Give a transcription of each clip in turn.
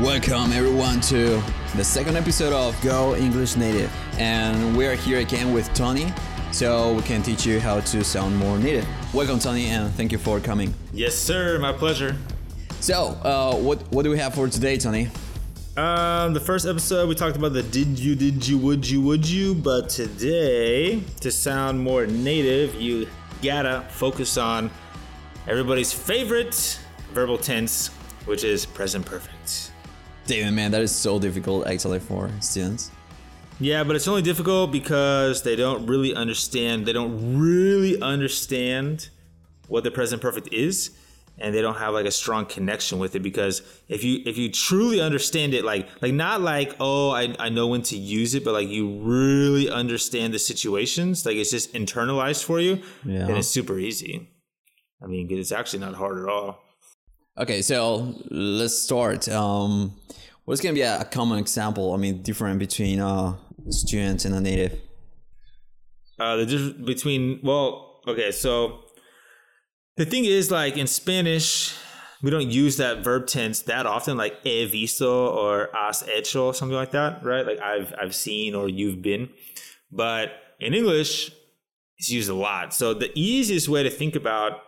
Welcome everyone to the second episode of Go English Native. and we are here again with Tony so we can teach you how to sound more native. Welcome Tony and thank you for coming. Yes, sir. My pleasure. So, uh, what what do we have for today, Tony? Um, the first episode we talked about the did you, did you, would you, would you, but today to sound more native, you gotta focus on everybody's favorite verbal tense, which is present perfect. Damn man, that is so difficult actually for students. Yeah, but it's only difficult because they don't really understand. They don't really understand what the present perfect is, and they don't have like a strong connection with it. Because if you if you truly understand it, like like not like oh I I know when to use it, but like you really understand the situations, like it's just internalized for you, Yeah. then it's super easy. I mean, it's actually not hard at all. Okay, so let's start. Um, what's gonna be a, common example? I mean, different between uh, a student and a native. Uh, the difference between well, okay, so the thing is, like in Spanish, we don't use that verb tense that often, like he visto or has hecho, or something like that, right? Like I've I've seen or you've been, but in English, it's used a lot. So the easiest way to think about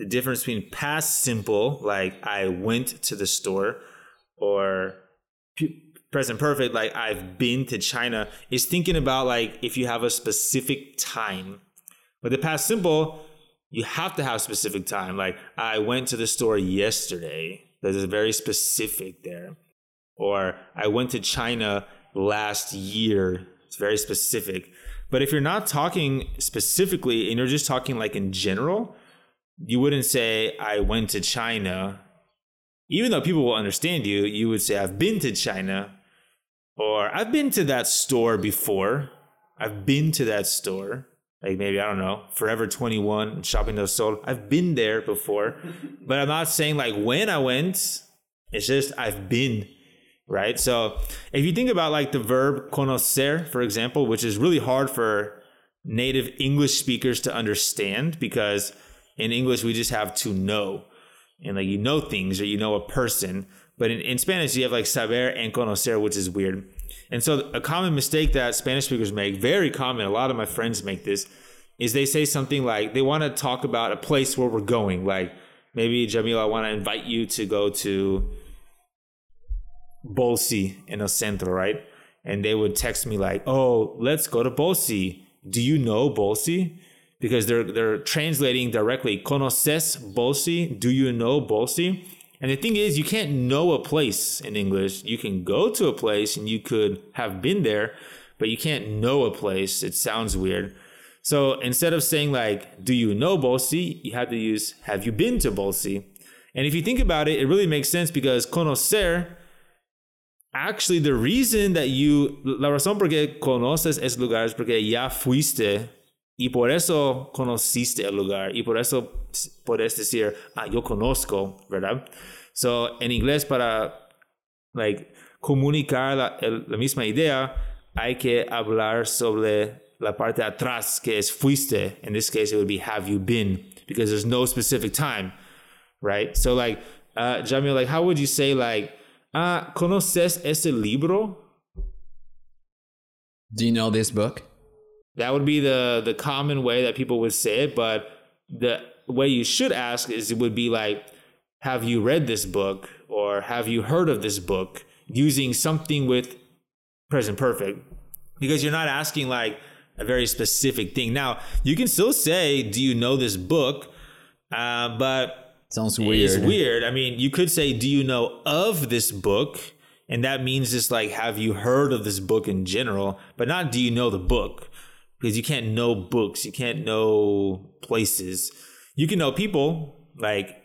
the difference between past simple, like I went to the store, or present perfect, like I've been to China, is thinking about like if you have a specific time. But the past simple, you have to have specific time. Like I went to the store yesterday. There's very specific there. Or I went to China last year. It's very specific. But if you're not talking specifically and you're just talking like in general, you wouldn't say I went to China. Even though people will understand you, you would say I've been to China or I've been to that store before. I've been to that store. Like maybe I don't know, Forever 21, Shopping del Sol. I've been there before, but I'm not saying like when I went. It's just I've been, right? So if you think about like the verb conocer, for example, which is really hard for native English speakers to understand because in English we just have to know, and like you know things or you know a person. But in, in Spanish you have like saber and conocer, which is weird. And so a common mistake that Spanish speakers make, very common, a lot of my friends make this, is they say something like they want to talk about a place where we're going. Like maybe Jamil, I want to invite you to go to Bolsi in El Centro, right? And they would text me like, "Oh, let's go to Bolsi. Do you know Bolsi?" Because they're they're translating directly. Conoces Bolsi? Do you know Bolsi? And the thing is, you can't know a place in English. You can go to a place and you could have been there, but you can't know a place. It sounds weird. So instead of saying like, "Do you know Bolsi?" you have to use, "Have you been to Bolsi?" And if you think about it, it really makes sense because conocer actually the reason that you la razón por qué conoces es porque ya fuiste y por eso conociste el lugar y por eso puedes decir ah yo conozco verdad so en inglés para like comunicar la, el- la misma idea hay que hablar sobre la parte de atrás que es fuiste in this case it would be have you been because there's no specific time right? So like, uh, Jamil, like, how would you say like, ah, conoces ese libro? Do you know this book? That would be the the common way that people would say it, but the way you should ask is it would be like, have you read this book or have you heard of this book? Using something with present perfect, because you're not asking like a very specific thing. Now you can still say, do you know this book? Uh, but Sounds weird It's weird. weird. I mean, you could say, "Do you know of this book?" And that means just like, "Have you heard of this book in general?" But not, "Do you know the book?" Because you can't know books, you can't know places. You can know people, like,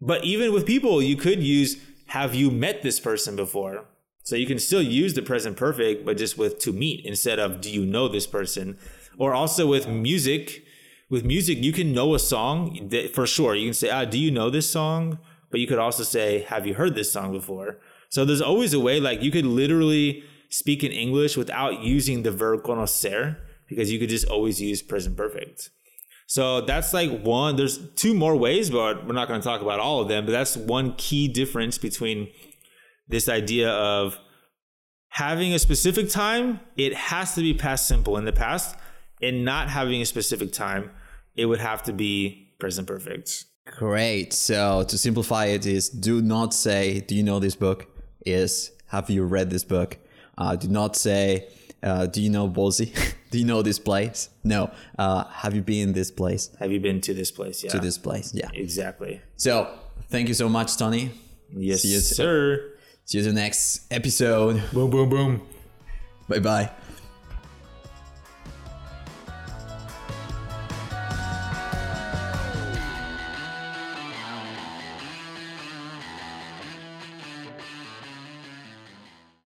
but even with people, you could use, "Have you met this person before?" So you can still use the present perfect, but just with to meet instead of "Do you know this person?" Or also with music with music, you can know a song that- for sure. You can say, ah, do you know this song? But you could also say, have you heard this song before? So there's always a way, like you could literally speak in English without using the verb conocer because you could just always use present perfect. So that's like one, there's two more ways, but we're not going to talk about all of them. But that's one key difference between this idea of having a specific time, it has to be past simple in the past, and not having a specific time, it would have to be present perfect. Great. So to simplify it is do not say, do you know this book? Is have you read this book? Uh, do not say, uh, do you know Bolsi? do you know this place? No. Uh, have you been in this place? Have you been to this place? Yeah. To this place. Yeah. Exactly. So thank you so much, Tony. Yes, See you sir. See you the next episode. Boom, boom, boom. Bye bye.